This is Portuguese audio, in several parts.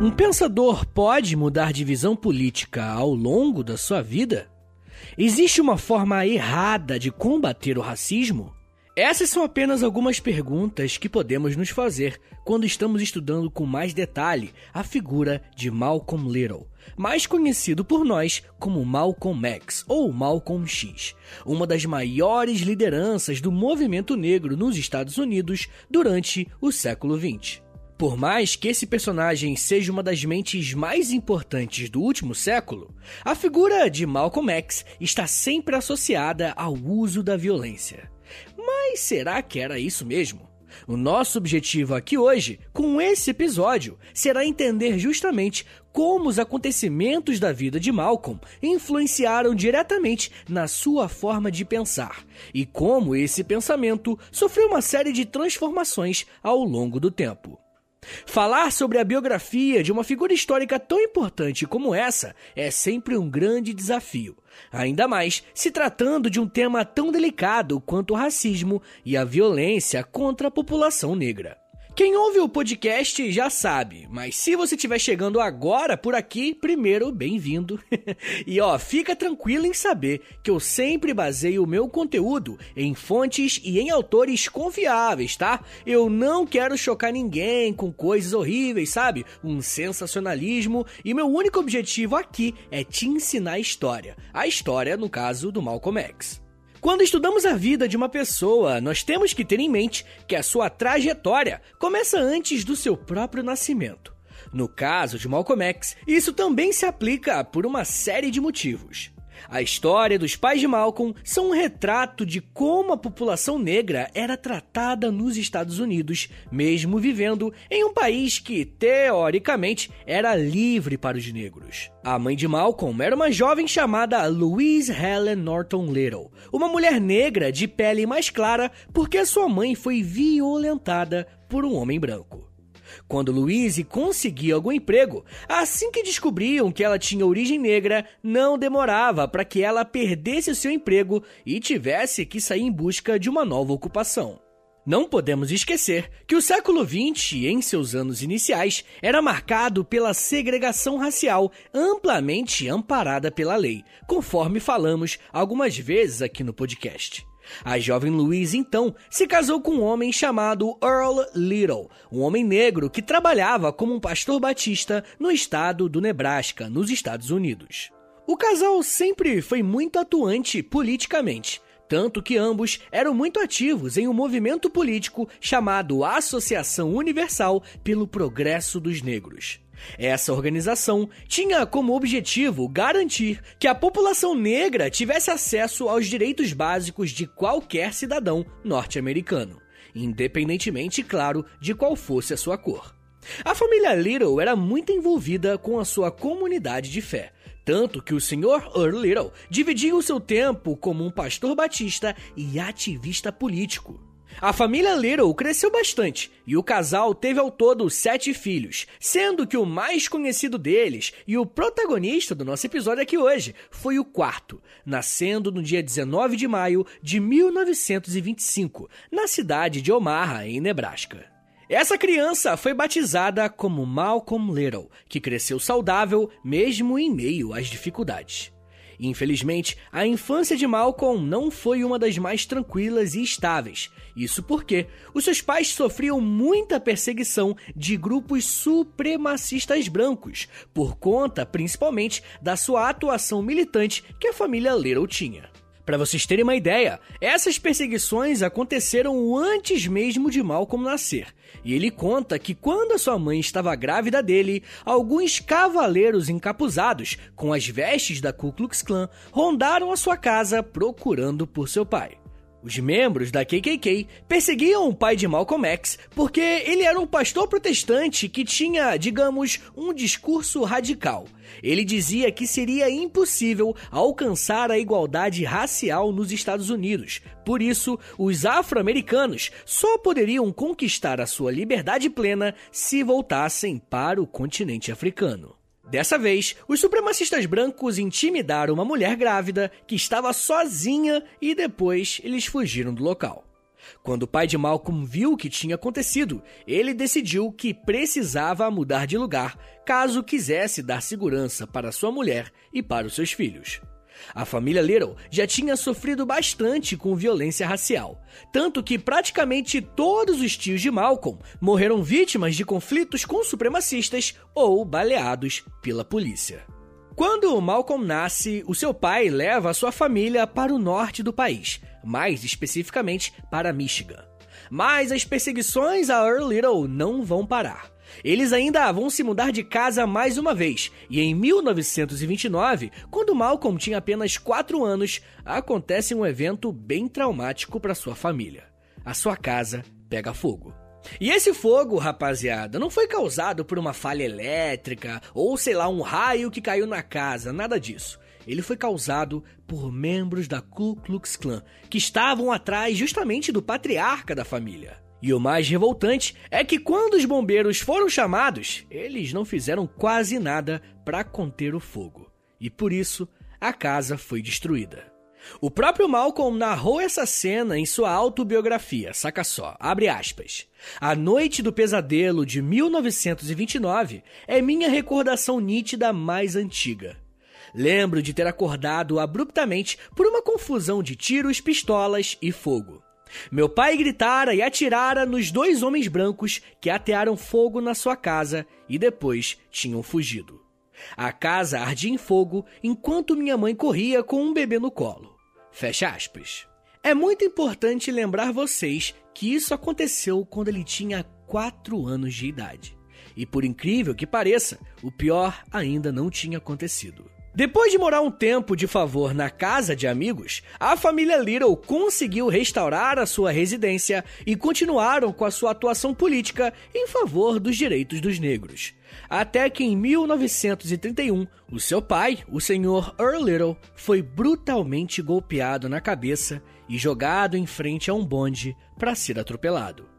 Um pensador pode mudar de visão política ao longo da sua vida? Existe uma forma errada de combater o racismo? Essas são apenas algumas perguntas que podemos nos fazer quando estamos estudando com mais detalhe a figura de Malcolm Little, mais conhecido por nós como Malcolm X ou Malcolm X, uma das maiores lideranças do movimento negro nos Estados Unidos durante o século XX. Por mais que esse personagem seja uma das mentes mais importantes do último século, a figura de Malcolm X está sempre associada ao uso da violência. Mas será que era isso mesmo? O nosso objetivo aqui hoje, com esse episódio, será entender justamente como os acontecimentos da vida de Malcolm influenciaram diretamente na sua forma de pensar e como esse pensamento sofreu uma série de transformações ao longo do tempo. Falar sobre a biografia de uma figura histórica tão importante como essa é sempre um grande desafio, ainda mais se tratando de um tema tão delicado quanto o racismo e a violência contra a população negra. Quem ouve o podcast já sabe, mas se você estiver chegando agora por aqui, primeiro, bem-vindo. e ó, fica tranquilo em saber que eu sempre baseio o meu conteúdo em fontes e em autores confiáveis, tá? Eu não quero chocar ninguém com coisas horríveis, sabe? Um sensacionalismo e meu único objetivo aqui é te ensinar a história. A história, no caso, do Malcolm X. Quando estudamos a vida de uma pessoa, nós temos que ter em mente que a sua trajetória começa antes do seu próprio nascimento. No caso de Malcolm X, isso também se aplica por uma série de motivos. A história dos pais de Malcolm são um retrato de como a população negra era tratada nos Estados Unidos, mesmo vivendo em um país que, teoricamente, era livre para os negros. A mãe de Malcolm era uma jovem chamada Louise Helen Norton Little, uma mulher negra de pele mais clara porque sua mãe foi violentada por um homem branco. Quando Louise conseguia algum emprego, assim que descobriam que ela tinha origem negra, não demorava para que ela perdesse seu emprego e tivesse que sair em busca de uma nova ocupação. Não podemos esquecer que o século XX, em seus anos iniciais, era marcado pela segregação racial amplamente amparada pela lei, conforme falamos algumas vezes aqui no podcast. A jovem Louise, então, se casou com um homem chamado Earl Little, um homem negro que trabalhava como um pastor batista no estado do Nebraska, nos Estados Unidos. O casal sempre foi muito atuante politicamente, tanto que ambos eram muito ativos em um movimento político chamado Associação Universal pelo Progresso dos Negros. Essa organização tinha como objetivo garantir que a população negra tivesse acesso aos direitos básicos de qualquer cidadão norte-americano, independentemente, claro, de qual fosse a sua cor. A família Little era muito envolvida com a sua comunidade de fé, tanto que o Sr. Earl Little dividia o seu tempo como um pastor batista e ativista político. A família Little cresceu bastante e o casal teve ao todo sete filhos, sendo que o mais conhecido deles e o protagonista do nosso episódio aqui hoje foi o quarto, nascendo no dia 19 de maio de 1925, na cidade de Omaha, em Nebraska. Essa criança foi batizada como Malcolm Little, que cresceu saudável mesmo em meio às dificuldades. Infelizmente, a infância de Malcolm não foi uma das mais tranquilas e estáveis. Isso porque os seus pais sofriam muita perseguição de grupos supremacistas brancos, por conta principalmente da sua atuação militante que a família Little tinha. Para vocês terem uma ideia, essas perseguições aconteceram antes mesmo de Malcolm nascer. E ele conta que quando a sua mãe estava grávida dele, alguns cavaleiros encapuzados com as vestes da Ku Klux Klan rondaram a sua casa procurando por seu pai. Os membros da KKK perseguiam o pai de Malcolm X porque ele era um pastor protestante que tinha, digamos, um discurso radical. Ele dizia que seria impossível alcançar a igualdade racial nos Estados Unidos. Por isso, os afro-americanos só poderiam conquistar a sua liberdade plena se voltassem para o continente africano. Dessa vez, os supremacistas brancos intimidaram uma mulher grávida que estava sozinha e depois eles fugiram do local. Quando o pai de Malcolm viu o que tinha acontecido, ele decidiu que precisava mudar de lugar caso quisesse dar segurança para sua mulher e para os seus filhos. A família Little já tinha sofrido bastante com violência racial, tanto que praticamente todos os tios de Malcolm morreram vítimas de conflitos com supremacistas ou baleados pela polícia. Quando Malcolm nasce, o seu pai leva a sua família para o norte do país, mais especificamente para Michigan. Mas as perseguições a Earl Little não vão parar. Eles ainda vão se mudar de casa mais uma vez, e em 1929, quando Malcolm tinha apenas 4 anos, acontece um evento bem traumático para sua família. A sua casa pega fogo. E esse fogo, rapaziada, não foi causado por uma falha elétrica ou sei lá, um raio que caiu na casa, nada disso. Ele foi causado por membros da Ku Klux Klan, que estavam atrás justamente do patriarca da família. E o mais revoltante é que quando os bombeiros foram chamados, eles não fizeram quase nada para conter o fogo. E por isso, a casa foi destruída. O próprio Malcolm narrou essa cena em sua autobiografia, saca só, abre aspas. A Noite do Pesadelo de 1929 é minha recordação nítida mais antiga. Lembro de ter acordado abruptamente por uma confusão de tiros, pistolas e fogo. Meu pai gritara e atirara nos dois homens brancos que atearam fogo na sua casa e depois tinham fugido. A casa ardia em fogo enquanto minha mãe corria com um bebê no colo. Fecha aspas. É muito importante lembrar vocês que isso aconteceu quando ele tinha 4 anos de idade. E por incrível que pareça, o pior ainda não tinha acontecido. Depois de morar um tempo de favor na casa de amigos, a família Little conseguiu restaurar a sua residência e continuaram com a sua atuação política em favor dos direitos dos negros. Até que em 1931, o seu pai, o senhor Earl Little, foi brutalmente golpeado na cabeça e jogado em frente a um bonde para ser atropelado.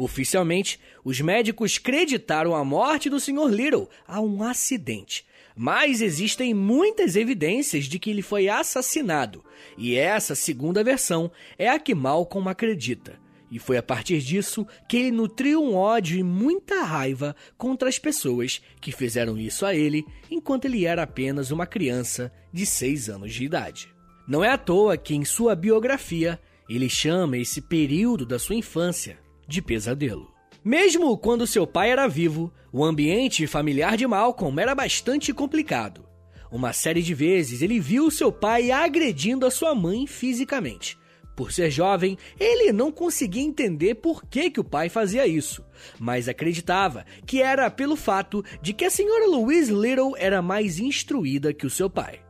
Oficialmente, os médicos creditaram a morte do Sr. Little a um acidente, mas existem muitas evidências de que ele foi assassinado, e essa segunda versão é a que Malcolm acredita. E foi a partir disso que ele nutriu um ódio e muita raiva contra as pessoas que fizeram isso a ele enquanto ele era apenas uma criança de 6 anos de idade. Não é à toa que em sua biografia ele chama esse período da sua infância de pesadelo. Mesmo quando seu pai era vivo, o ambiente familiar de Malcolm era bastante complicado. Uma série de vezes ele viu seu pai agredindo a sua mãe fisicamente. Por ser jovem, ele não conseguia entender por que, que o pai fazia isso, mas acreditava que era pelo fato de que a senhora Louise Little era mais instruída que o seu pai.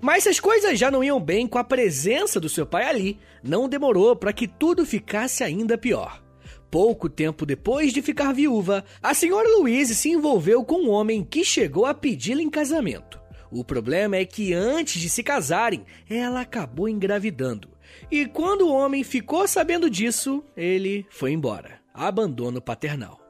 Mas se as coisas já não iam bem com a presença do seu pai ali, não demorou para que tudo ficasse ainda pior. Pouco tempo depois de ficar viúva, a senhora Louise se envolveu com um homem que chegou a pedi-la em casamento. O problema é que antes de se casarem, ela acabou engravidando. E quando o homem ficou sabendo disso, ele foi embora. Abandono paternal.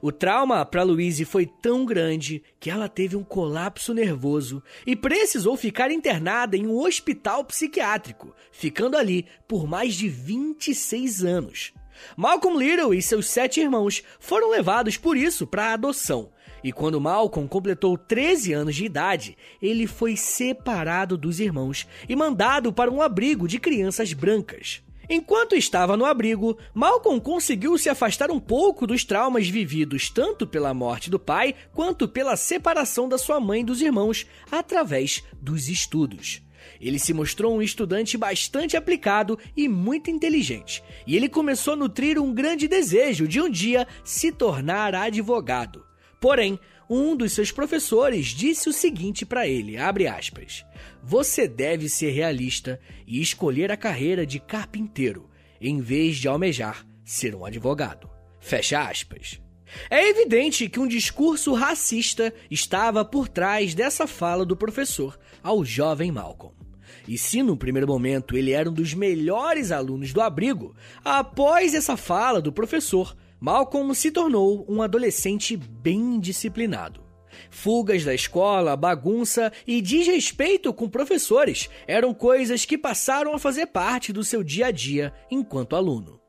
O trauma para Louise foi tão grande que ela teve um colapso nervoso e precisou ficar internada em um hospital psiquiátrico, ficando ali por mais de 26 anos. Malcolm Little e seus sete irmãos foram levados por isso para adoção. E quando Malcolm completou 13 anos de idade, ele foi separado dos irmãos e mandado para um abrigo de crianças brancas. Enquanto estava no abrigo, Malcolm conseguiu se afastar um pouco dos traumas vividos tanto pela morte do pai quanto pela separação da sua mãe dos irmãos através dos estudos. Ele se mostrou um estudante bastante aplicado e muito inteligente, e ele começou a nutrir um grande desejo de um dia se tornar advogado. Porém, um dos seus professores disse o seguinte para ele, aspas, Você deve ser realista e escolher a carreira de carpinteiro, em vez de almejar ser um advogado. Fecha aspas. É evidente que um discurso racista estava por trás dessa fala do professor ao jovem Malcolm. E se no primeiro momento ele era um dos melhores alunos do abrigo, após essa fala do professor, Malcolm se tornou um adolescente bem disciplinado. Fugas da escola, bagunça e desrespeito com professores eram coisas que passaram a fazer parte do seu dia a dia enquanto aluno.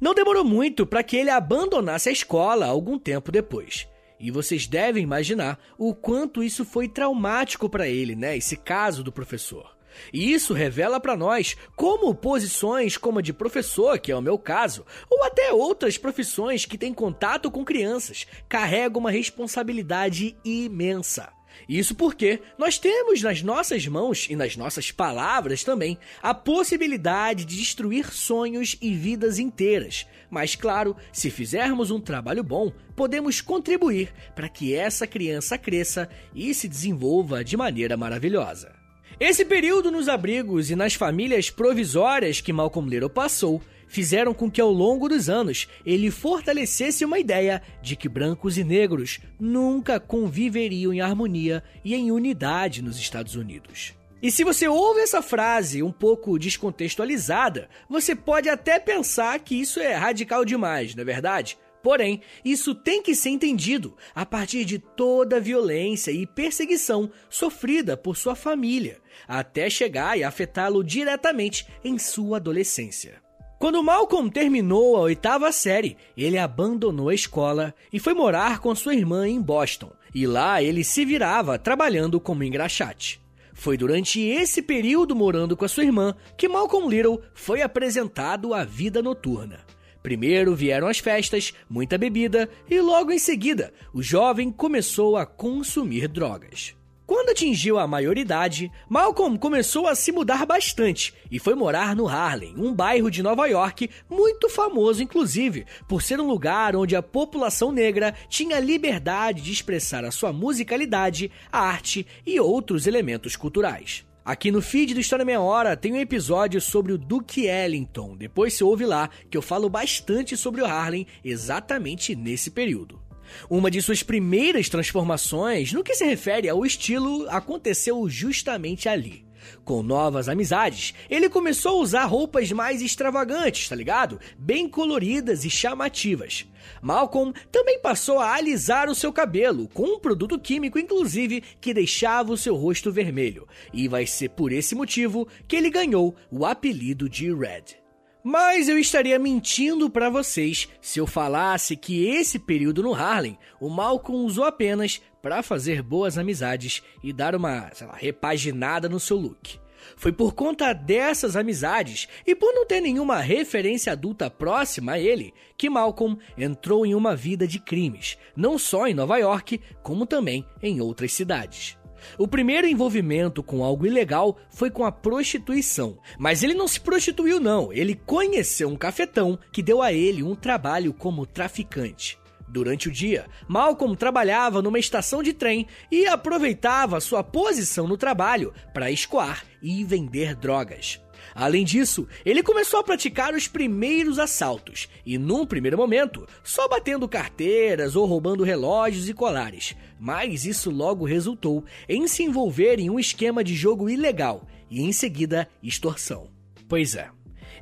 Não demorou muito para que ele abandonasse a escola algum tempo depois. E vocês devem imaginar o quanto isso foi traumático para ele, né? Esse caso do professor. E isso revela para nós como posições como a de professor, que é o meu caso, ou até outras profissões que têm contato com crianças, carregam uma responsabilidade imensa. Isso porque nós temos nas nossas mãos e nas nossas palavras também a possibilidade de destruir sonhos e vidas inteiras. Mas, claro, se fizermos um trabalho bom, podemos contribuir para que essa criança cresça e se desenvolva de maneira maravilhosa. Esse período nos abrigos e nas famílias provisórias que Malcolm Little passou fizeram com que ao longo dos anos ele fortalecesse uma ideia de que brancos e negros nunca conviveriam em harmonia e em unidade nos Estados Unidos. E se você ouve essa frase um pouco descontextualizada, você pode até pensar que isso é radical demais, não é verdade? Porém, isso tem que ser entendido a partir de toda a violência e perseguição sofrida por sua família, até chegar e afetá-lo diretamente em sua adolescência. Quando Malcolm terminou a oitava série, ele abandonou a escola e foi morar com sua irmã em Boston. E lá ele se virava trabalhando como engraxate. Foi durante esse período morando com a sua irmã que Malcolm Little foi apresentado à vida noturna. Primeiro vieram as festas, muita bebida e logo em seguida o jovem começou a consumir drogas. Quando atingiu a maioridade, Malcolm começou a se mudar bastante e foi morar no Harlem, um bairro de Nova York muito famoso, inclusive, por ser um lugar onde a população negra tinha liberdade de expressar a sua musicalidade, arte e outros elementos culturais. Aqui no feed do História Meia Hora tem um episódio sobre o Duke Ellington. Depois você ouve lá que eu falo bastante sobre o Harlem exatamente nesse período. Uma de suas primeiras transformações, no que se refere ao estilo, aconteceu justamente ali. Com novas amizades, ele começou a usar roupas mais extravagantes, tá ligado? Bem coloridas e chamativas. Malcolm também passou a alisar o seu cabelo, com um produto químico, inclusive, que deixava o seu rosto vermelho. E vai ser por esse motivo que ele ganhou o apelido de Red. Mas eu estaria mentindo para vocês se eu falasse que esse período no Harlem o Malcolm usou apenas para fazer boas amizades e dar uma lá, repaginada no seu look. Foi por conta dessas amizades e por não ter nenhuma referência adulta próxima a ele que Malcolm entrou em uma vida de crimes, não só em Nova York, como também em outras cidades. O primeiro envolvimento com algo ilegal foi com a prostituição. Mas ele não se prostituiu, não. Ele conheceu um cafetão que deu a ele um trabalho como traficante. Durante o dia, Malcolm trabalhava numa estação de trem e aproveitava sua posição no trabalho para escoar e vender drogas. Além disso, ele começou a praticar os primeiros assaltos e, num primeiro momento, só batendo carteiras ou roubando relógios e colares. Mas isso logo resultou em se envolver em um esquema de jogo ilegal e, em seguida, extorsão. Pois é.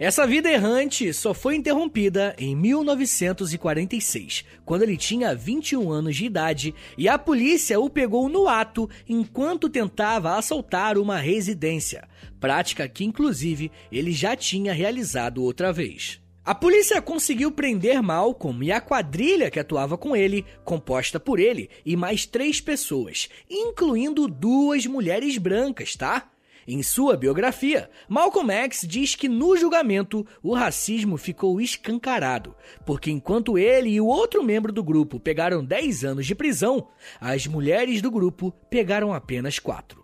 Essa vida errante só foi interrompida em 1946, quando ele tinha 21 anos de idade e a polícia o pegou no ato enquanto tentava assaltar uma residência, prática que inclusive ele já tinha realizado outra vez. A polícia conseguiu prender Malcolm e a quadrilha que atuava com ele, composta por ele e mais três pessoas, incluindo duas mulheres brancas, tá? Em sua biografia, Malcolm X diz que no julgamento o racismo ficou escancarado, porque enquanto ele e o outro membro do grupo pegaram 10 anos de prisão, as mulheres do grupo pegaram apenas 4.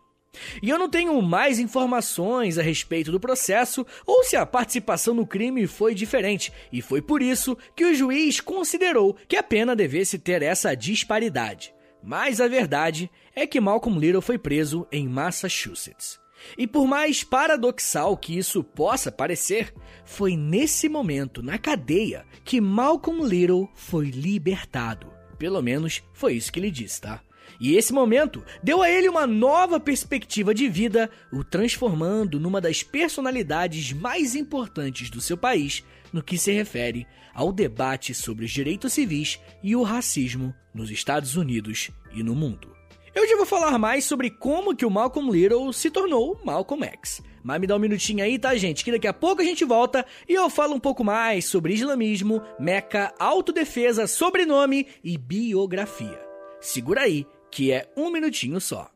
E eu não tenho mais informações a respeito do processo ou se a participação no crime foi diferente, e foi por isso que o juiz considerou que a pena devesse ter essa disparidade. Mas a verdade é que Malcolm Little foi preso em Massachusetts. E por mais paradoxal que isso possa parecer, foi nesse momento, na cadeia, que Malcolm Little foi libertado. Pelo menos foi isso que ele disse, tá? E esse momento deu a ele uma nova perspectiva de vida, o transformando numa das personalidades mais importantes do seu país no que se refere ao debate sobre os direitos civis e o racismo nos Estados Unidos e no mundo. Eu já vou falar mais sobre como que o Malcolm Little se tornou Malcolm X. Mas me dá um minutinho aí, tá, gente? Que daqui a pouco a gente volta e eu falo um pouco mais sobre islamismo, meca, autodefesa, sobrenome e biografia. Segura aí, que é um minutinho só.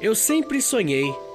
Eu sempre sonhei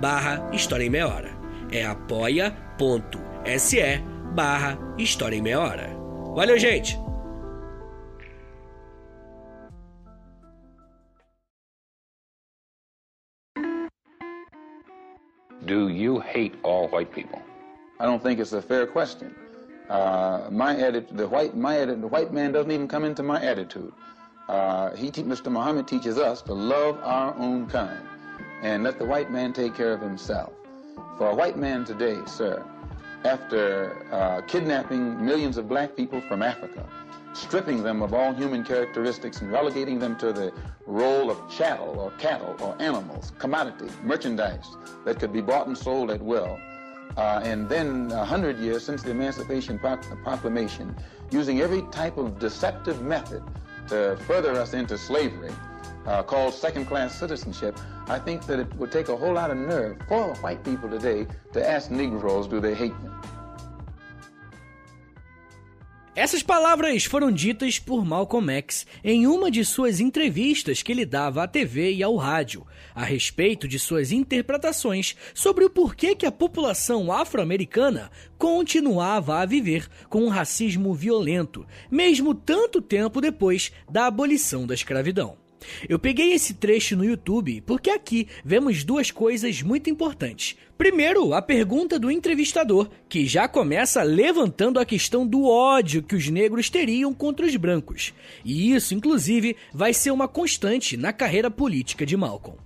barra História em Meia Hora. É apoia.se barra História em Meia Hora. Valeu, gente! Do you hate all white people? I don't think it's a fair question. Uh, my attitude, the white, my attitude, the white man doesn't even come into my attitude. Uh, he, Mr. Muhammad teaches us to love our own kind and let the white man take care of himself. For a white man today, sir, after uh, kidnapping millions of black people from Africa, stripping them of all human characteristics and relegating them to the role of chattel or cattle or animals, commodity, merchandise that could be bought and sold at will. Uh, and then a hundred years since the Emancipation Proclamation, using every type of deceptive method to further us into slavery, uh, called second-class citizenship, I think that it would take a whole lot of nerve for white people today to ask Negroes, do they hate me? Essas palavras foram ditas por Malcolm X em uma de suas entrevistas que ele dava à TV e ao rádio, a respeito de suas interpretações sobre o porquê que a população afro-americana continuava a viver com um racismo violento, mesmo tanto tempo depois da abolição da escravidão. Eu peguei esse trecho no YouTube porque aqui vemos duas coisas muito importantes. Primeiro, a pergunta do entrevistador, que já começa levantando a questão do ódio que os negros teriam contra os brancos. E isso, inclusive, vai ser uma constante na carreira política de Malcolm.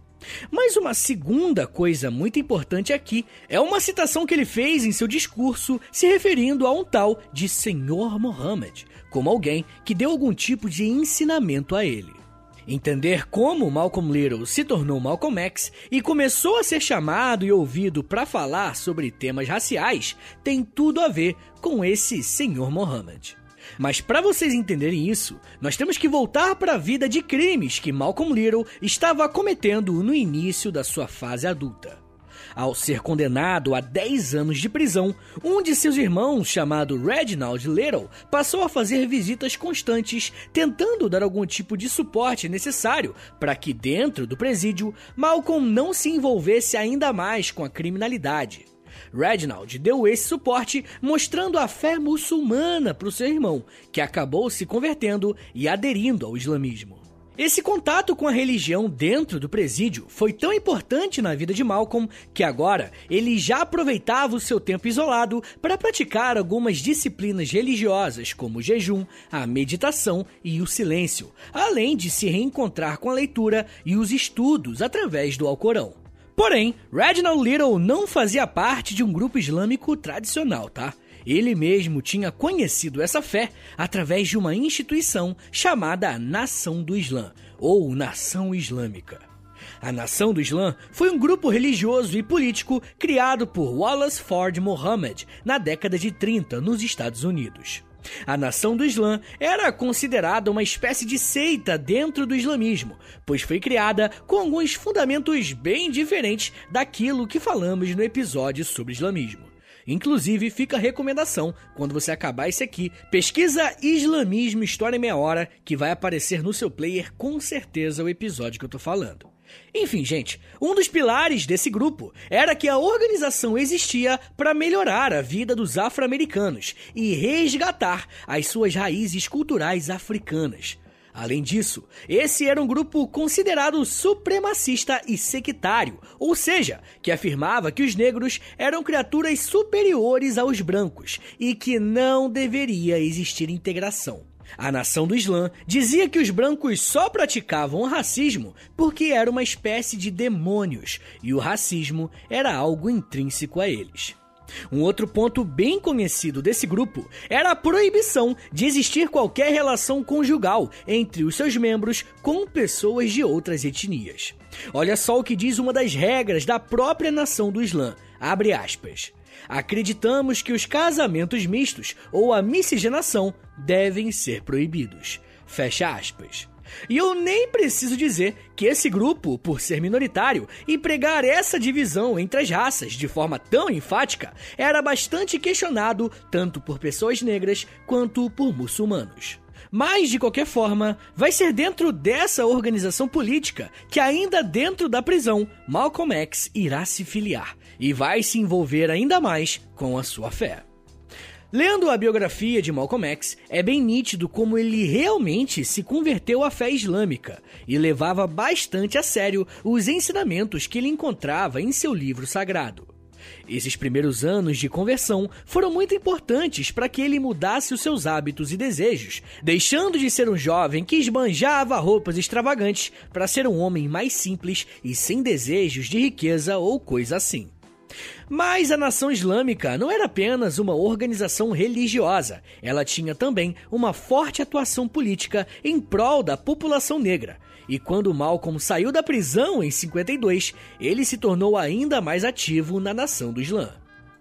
Mas uma segunda coisa muito importante aqui é uma citação que ele fez em seu discurso se referindo a um tal de Senhor Mohammed, como alguém que deu algum tipo de ensinamento a ele. Entender como Malcolm Little se tornou Malcolm X e começou a ser chamado e ouvido para falar sobre temas raciais tem tudo a ver com esse Senhor Mohammed. Mas para vocês entenderem isso, nós temos que voltar para a vida de crimes que Malcolm Little estava cometendo no início da sua fase adulta. Ao ser condenado a 10 anos de prisão, um de seus irmãos, chamado Reginald Little, passou a fazer visitas constantes, tentando dar algum tipo de suporte necessário para que, dentro do presídio, Malcolm não se envolvesse ainda mais com a criminalidade. Reginald deu esse suporte mostrando a fé muçulmana para o seu irmão, que acabou se convertendo e aderindo ao islamismo. Esse contato com a religião dentro do presídio foi tão importante na vida de Malcolm que agora ele já aproveitava o seu tempo isolado para praticar algumas disciplinas religiosas, como o jejum, a meditação e o silêncio, além de se reencontrar com a leitura e os estudos através do Alcorão. Porém, Reginald Little não fazia parte de um grupo islâmico tradicional, tá? Ele mesmo tinha conhecido essa fé através de uma instituição chamada Nação do Islã, ou Nação Islâmica. A Nação do Islã foi um grupo religioso e político criado por Wallace Ford Muhammad na década de 30 nos Estados Unidos. A nação do Islã era considerada uma espécie de seita dentro do islamismo, pois foi criada com alguns fundamentos bem diferentes daquilo que falamos no episódio sobre islamismo. Inclusive, fica a recomendação, quando você acabar esse aqui, pesquisa Islamismo História em Meia Hora, que vai aparecer no seu player com certeza o episódio que eu tô falando. Enfim, gente, um dos pilares desse grupo era que a organização existia para melhorar a vida dos afro-americanos e resgatar as suas raízes culturais africanas. Além disso, esse era um grupo considerado supremacista e sectário, ou seja, que afirmava que os negros eram criaturas superiores aos brancos e que não deveria existir integração. A nação do Islã dizia que os brancos só praticavam o racismo porque era uma espécie de demônios e o racismo era algo intrínseco a eles. Um outro ponto bem conhecido desse grupo era a proibição de existir qualquer relação conjugal entre os seus membros com pessoas de outras etnias. Olha só o que diz uma das regras da própria nação do Islã. Abre aspas. Acreditamos que os casamentos mistos ou a miscigenação devem ser proibidos. Fecha aspas. E eu nem preciso dizer que esse grupo, por ser minoritário e pregar essa divisão entre as raças de forma tão enfática, era bastante questionado tanto por pessoas negras quanto por muçulmanos. Mas, de qualquer forma, vai ser dentro dessa organização política que, ainda dentro da prisão, Malcolm X irá se filiar e vai se envolver ainda mais com a sua fé. Lendo a biografia de Malcolm X, é bem nítido como ele realmente se converteu à fé islâmica e levava bastante a sério os ensinamentos que ele encontrava em seu livro sagrado. Esses primeiros anos de conversão foram muito importantes para que ele mudasse os seus hábitos e desejos, deixando de ser um jovem que esbanjava roupas extravagantes para ser um homem mais simples e sem desejos de riqueza ou coisa assim. Mas a nação islâmica não era apenas uma organização religiosa, ela tinha também uma forte atuação política em prol da população negra, e quando Malcolm saiu da prisão em 52, ele se tornou ainda mais ativo na nação do Islã.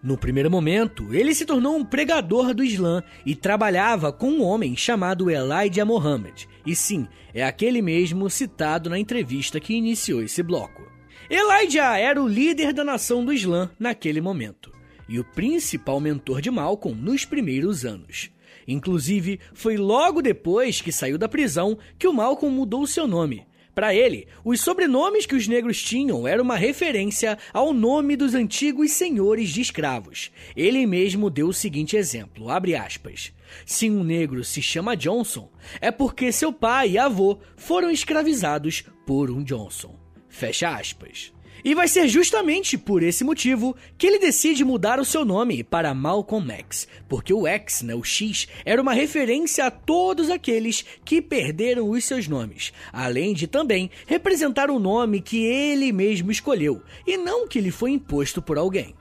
No primeiro momento, ele se tornou um pregador do Islã e trabalhava com um homem chamado Elijah Muhammad. E sim, é aquele mesmo citado na entrevista que iniciou esse bloco. Elijah era o líder da nação do Islã naquele momento e o principal mentor de Malcolm nos primeiros anos. Inclusive, foi logo depois que saiu da prisão que o Malcolm mudou seu nome. Para ele, os sobrenomes que os negros tinham eram uma referência ao nome dos antigos senhores de escravos. Ele mesmo deu o seguinte exemplo, aspas, Se um negro se chama Johnson, é porque seu pai e avô foram escravizados por um Johnson. Fecha aspas. E vai ser justamente por esse motivo que ele decide mudar o seu nome para Malcolm X, porque o X, né, o X, era uma referência a todos aqueles que perderam os seus nomes, além de também representar o nome que ele mesmo escolheu e não que lhe foi imposto por alguém.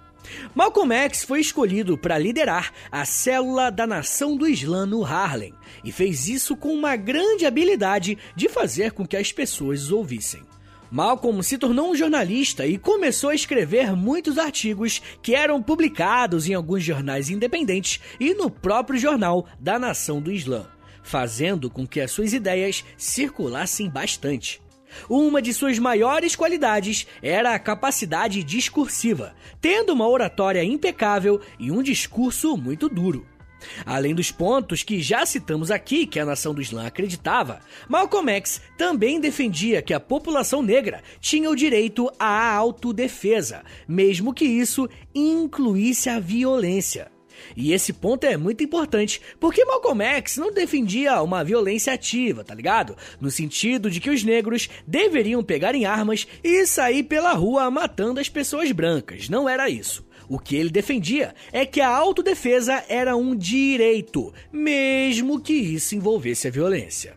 Malcolm X foi escolhido para liderar a célula da Nação do Islã no Harlem e fez isso com uma grande habilidade de fazer com que as pessoas os ouvissem. Malcolm se tornou um jornalista e começou a escrever muitos artigos que eram publicados em alguns jornais independentes e no próprio jornal da Nação do Islã, fazendo com que as suas ideias circulassem bastante. Uma de suas maiores qualidades era a capacidade discursiva, tendo uma oratória impecável e um discurso muito duro. Além dos pontos que já citamos aqui que a nação do Islã acreditava, Malcolm X também defendia que a população negra tinha o direito à autodefesa, mesmo que isso incluísse a violência. E esse ponto é muito importante, porque Malcolm X não defendia uma violência ativa, tá ligado? No sentido de que os negros deveriam pegar em armas e sair pela rua matando as pessoas brancas. Não era isso. O que ele defendia é que a autodefesa era um direito, mesmo que isso envolvesse a violência.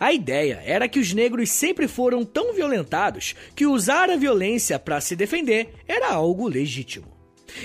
A ideia era que os negros sempre foram tão violentados que usar a violência para se defender era algo legítimo.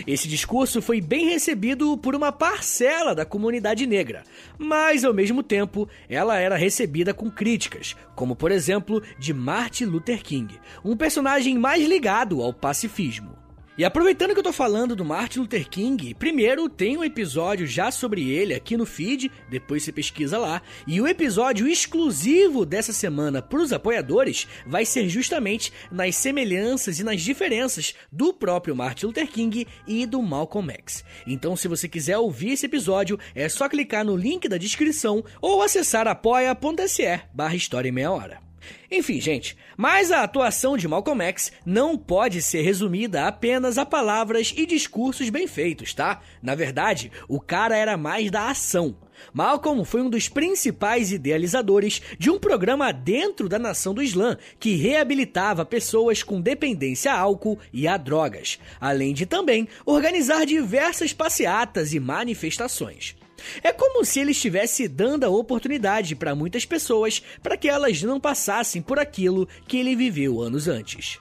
Esse discurso foi bem recebido por uma parcela da comunidade negra, mas ao mesmo tempo ela era recebida com críticas, como por exemplo de Martin Luther King, um personagem mais ligado ao pacifismo. E aproveitando que eu tô falando do Martin Luther King, primeiro tem um episódio já sobre ele aqui no feed, depois você pesquisa lá, e o episódio exclusivo dessa semana para os apoiadores vai ser justamente nas semelhanças e nas diferenças do próprio Martin Luther King e do Malcolm X. Então, se você quiser ouvir esse episódio, é só clicar no link da descrição ou acessar apoia.se barra História em Meia Hora. Enfim, gente, mas a atuação de Malcolm X não pode ser resumida apenas a palavras e discursos bem feitos, tá? Na verdade, o cara era mais da ação. Malcolm foi um dos principais idealizadores de um programa dentro da nação do Islã que reabilitava pessoas com dependência a álcool e a drogas, além de também organizar diversas passeatas e manifestações. É como se ele estivesse dando a oportunidade para muitas pessoas para que elas não passassem por aquilo que ele viveu anos antes.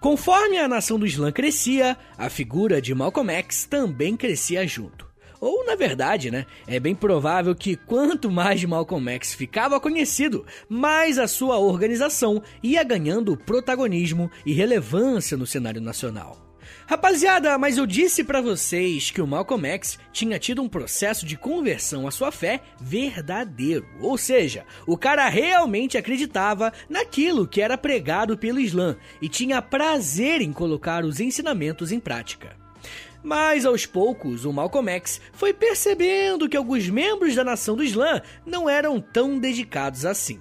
Conforme a nação do Islã crescia, a figura de Malcolm X também crescia junto. Ou, na verdade, né, é bem provável que quanto mais Malcolm X ficava conhecido, mais a sua organização ia ganhando protagonismo e relevância no cenário nacional. Rapaziada, mas eu disse para vocês que o Malcolm X tinha tido um processo de conversão à sua fé verdadeiro. Ou seja, o cara realmente acreditava naquilo que era pregado pelo Islã e tinha prazer em colocar os ensinamentos em prática. Mas aos poucos, o Malcolm X foi percebendo que alguns membros da nação do Islã não eram tão dedicados assim.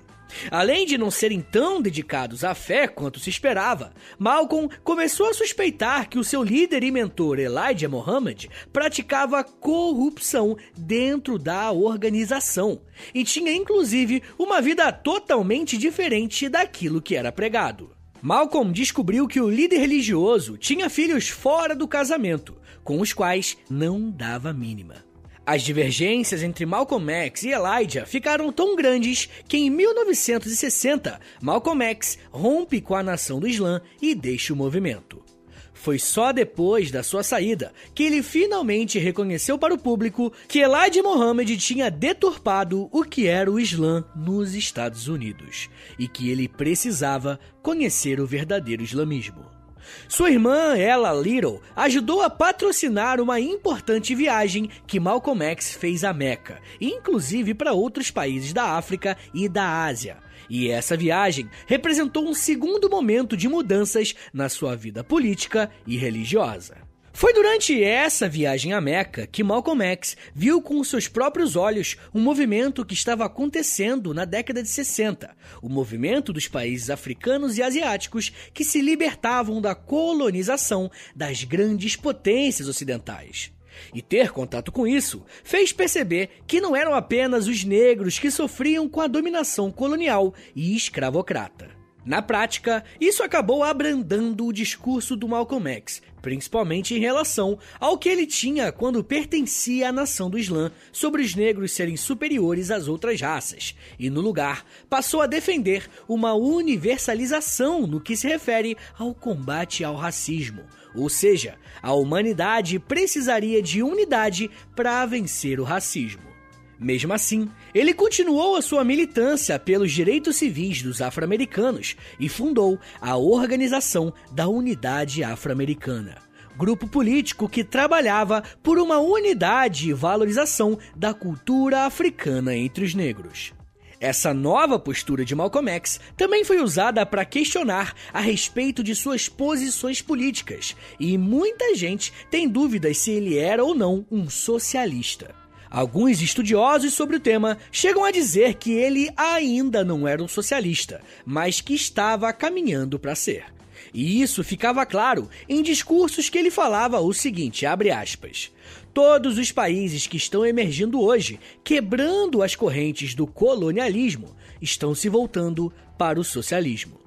Além de não serem tão dedicados à fé quanto se esperava, Malcolm começou a suspeitar que o seu líder e mentor Elijah Muhammad praticava corrupção dentro da organização e tinha inclusive uma vida totalmente diferente daquilo que era pregado. Malcolm descobriu que o líder religioso tinha filhos fora do casamento, com os quais não dava mínima. As divergências entre Malcolm X e Elijah ficaram tão grandes que em 1960 Malcolm X rompe com a nação do Islã e deixa o movimento. Foi só depois da sua saída que ele finalmente reconheceu para o público que Elijah Muhammad tinha deturpado o que era o Islã nos Estados Unidos e que ele precisava conhecer o verdadeiro islamismo. Sua irmã, Ella Little, ajudou a patrocinar uma importante viagem que Malcolm X fez a Meca, inclusive para outros países da África e da Ásia. E essa viagem representou um segundo momento de mudanças na sua vida política e religiosa. Foi durante essa viagem à Meca que Malcolm X viu com seus próprios olhos um movimento que estava acontecendo na década de 60, o movimento dos países africanos e asiáticos que se libertavam da colonização das grandes potências ocidentais. E ter contato com isso fez perceber que não eram apenas os negros que sofriam com a dominação colonial e escravocrata. Na prática, isso acabou abrandando o discurso do Malcolm X, principalmente em relação ao que ele tinha quando pertencia à nação do Islã sobre os negros serem superiores às outras raças, e no lugar passou a defender uma universalização no que se refere ao combate ao racismo, ou seja, a humanidade precisaria de unidade para vencer o racismo. Mesmo assim, ele continuou a sua militância pelos direitos civis dos afro-americanos e fundou a Organização da Unidade Afro-Americana, grupo político que trabalhava por uma unidade e valorização da cultura africana entre os negros. Essa nova postura de Malcolm X também foi usada para questionar a respeito de suas posições políticas, e muita gente tem dúvidas se ele era ou não um socialista. Alguns estudiosos sobre o tema chegam a dizer que ele ainda não era um socialista, mas que estava caminhando para ser. E isso ficava claro em discursos que ele falava o seguinte, abre aspas: Todos os países que estão emergindo hoje, quebrando as correntes do colonialismo, estão se voltando para o socialismo.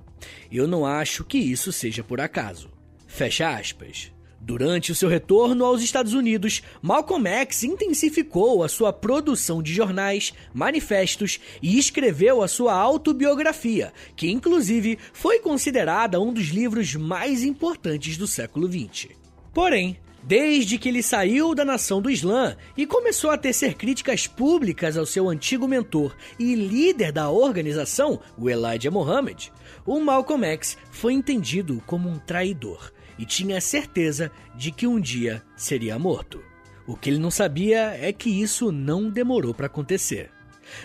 Eu não acho que isso seja por acaso. Fecha aspas. Durante o seu retorno aos Estados Unidos, Malcolm X intensificou a sua produção de jornais, manifestos e escreveu a sua autobiografia, que inclusive foi considerada um dos livros mais importantes do século XX. Porém, Desde que ele saiu da nação do Islã e começou a tecer críticas públicas ao seu antigo mentor e líder da organização, o Elijah Muhammad, o Malcolm X foi entendido como um traidor e tinha certeza de que um dia seria morto. O que ele não sabia é que isso não demorou para acontecer.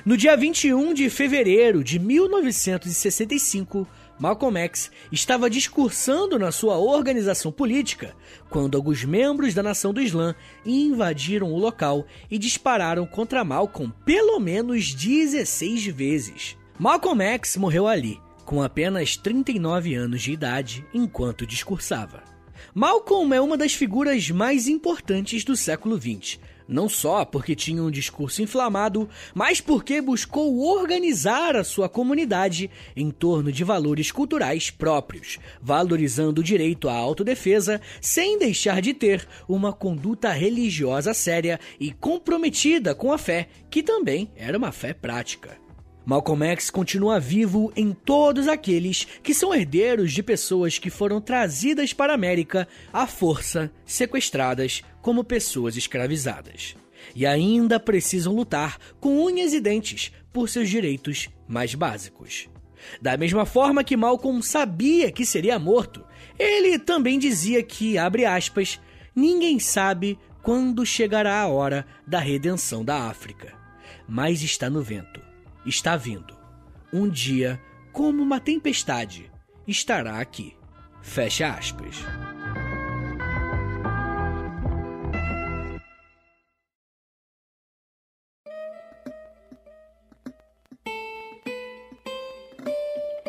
No dia 21 de fevereiro de 1965, Malcolm X estava discursando na sua organização política quando alguns membros da nação do Islã invadiram o local e dispararam contra Malcolm pelo menos 16 vezes. Malcolm X morreu ali, com apenas 39 anos de idade, enquanto discursava. Malcolm é uma das figuras mais importantes do século XX não só porque tinha um discurso inflamado, mas porque buscou organizar a sua comunidade em torno de valores culturais próprios, valorizando o direito à autodefesa sem deixar de ter uma conduta religiosa séria e comprometida com a fé, que também era uma fé prática. Malcolm X continua vivo em todos aqueles que são herdeiros de pessoas que foram trazidas para a América à força, sequestradas como pessoas escravizadas. E ainda precisam lutar com unhas e dentes por seus direitos mais básicos. Da mesma forma que Malcolm sabia que seria morto, ele também dizia que, abre aspas, ninguém sabe quando chegará a hora da redenção da África, mas está no vento está vindo. Um dia, como uma tempestade, estará aqui. Fecha aspas.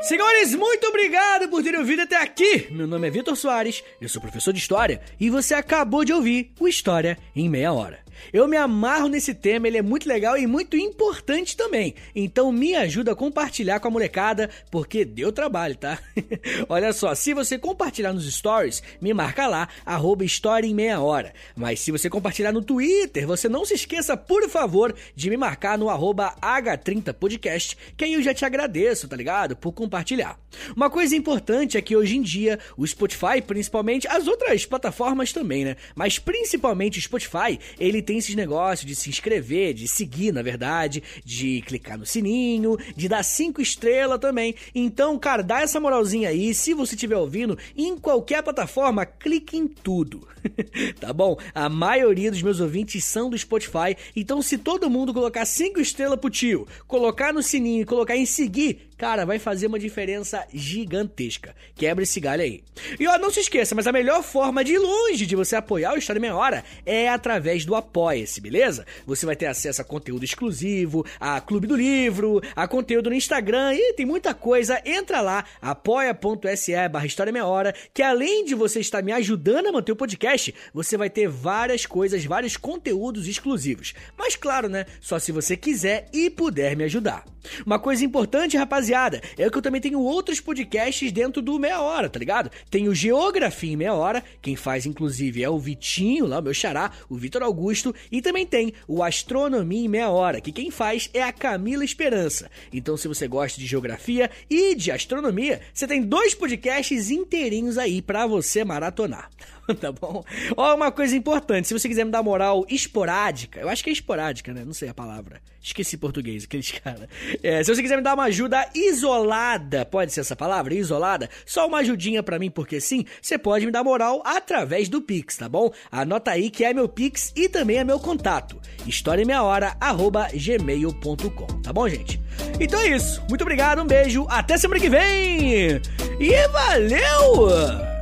Senhores, muito obrigado por terem ouvido até aqui. Meu nome é Vitor Soares, eu sou professor de História e você acabou de ouvir o História em Meia Hora. Eu me amarro nesse tema, ele é muito legal e muito importante também. Então me ajuda a compartilhar com a molecada, porque deu trabalho, tá? Olha só, se você compartilhar nos stories, me marca lá, arroba História em Meia Hora. Mas se você compartilhar no Twitter, você não se esqueça, por favor, de me marcar no arroba H30podcast, que aí eu já te agradeço, tá ligado? Por compartilhar. Uma coisa importante é que hoje em dia, o Spotify, principalmente, as outras plataformas também, né? Mas principalmente o Spotify, ele tem esses negócios de se inscrever, de seguir, na verdade, de clicar no sininho, de dar cinco estrelas também. Então, cara, dá essa moralzinha aí. Se você estiver ouvindo em qualquer plataforma, clique em tudo. tá bom? A maioria dos meus ouvintes são do Spotify. Então, se todo mundo colocar cinco estrelas pro tio, colocar no sininho e colocar em seguir, cara, vai fazer uma diferença gigantesca. Quebra esse galho aí. E ó, não se esqueça, mas a melhor forma de longe de você apoiar o História Meia Hora é através do Apoia-se, beleza? Você vai ter acesso a conteúdo exclusivo, a Clube do Livro, a conteúdo no Instagram e tem muita coisa. Entra lá, apoia.se barra História Meia Hora, que além de você estar me ajudando a manter o podcast, você vai ter várias coisas, vários conteúdos exclusivos. Mas claro, né? Só se você quiser e puder me ajudar. Uma coisa importante, rapaziada, é que eu também tenho outros podcasts dentro do Meia Hora, tá ligado? Tem o Geografia em Meia Hora, quem faz inclusive é o Vitinho, lá o meu xará, o Vitor Augusto, e também tem o Astronomia em Meia Hora, que quem faz é a Camila Esperança. Então se você gosta de geografia e de astronomia, você tem dois podcasts inteirinhos aí para você maratonar. tá bom? Ó, uma coisa importante, se você quiser me dar moral esporádica, eu acho que é esporádica, né? Não sei a palavra. Esqueci português, aqueles caras. É, se você quiser me dar uma ajuda isolada, pode ser essa palavra, isolada, só uma ajudinha para mim, porque sim, você pode me dar moral através do Pix, tá bom? Anota aí que é meu Pix e também é meu contato. historiameahora@gmail.com, tá bom, gente? Então é isso. Muito obrigado, um beijo, até semana que vem. E valeu!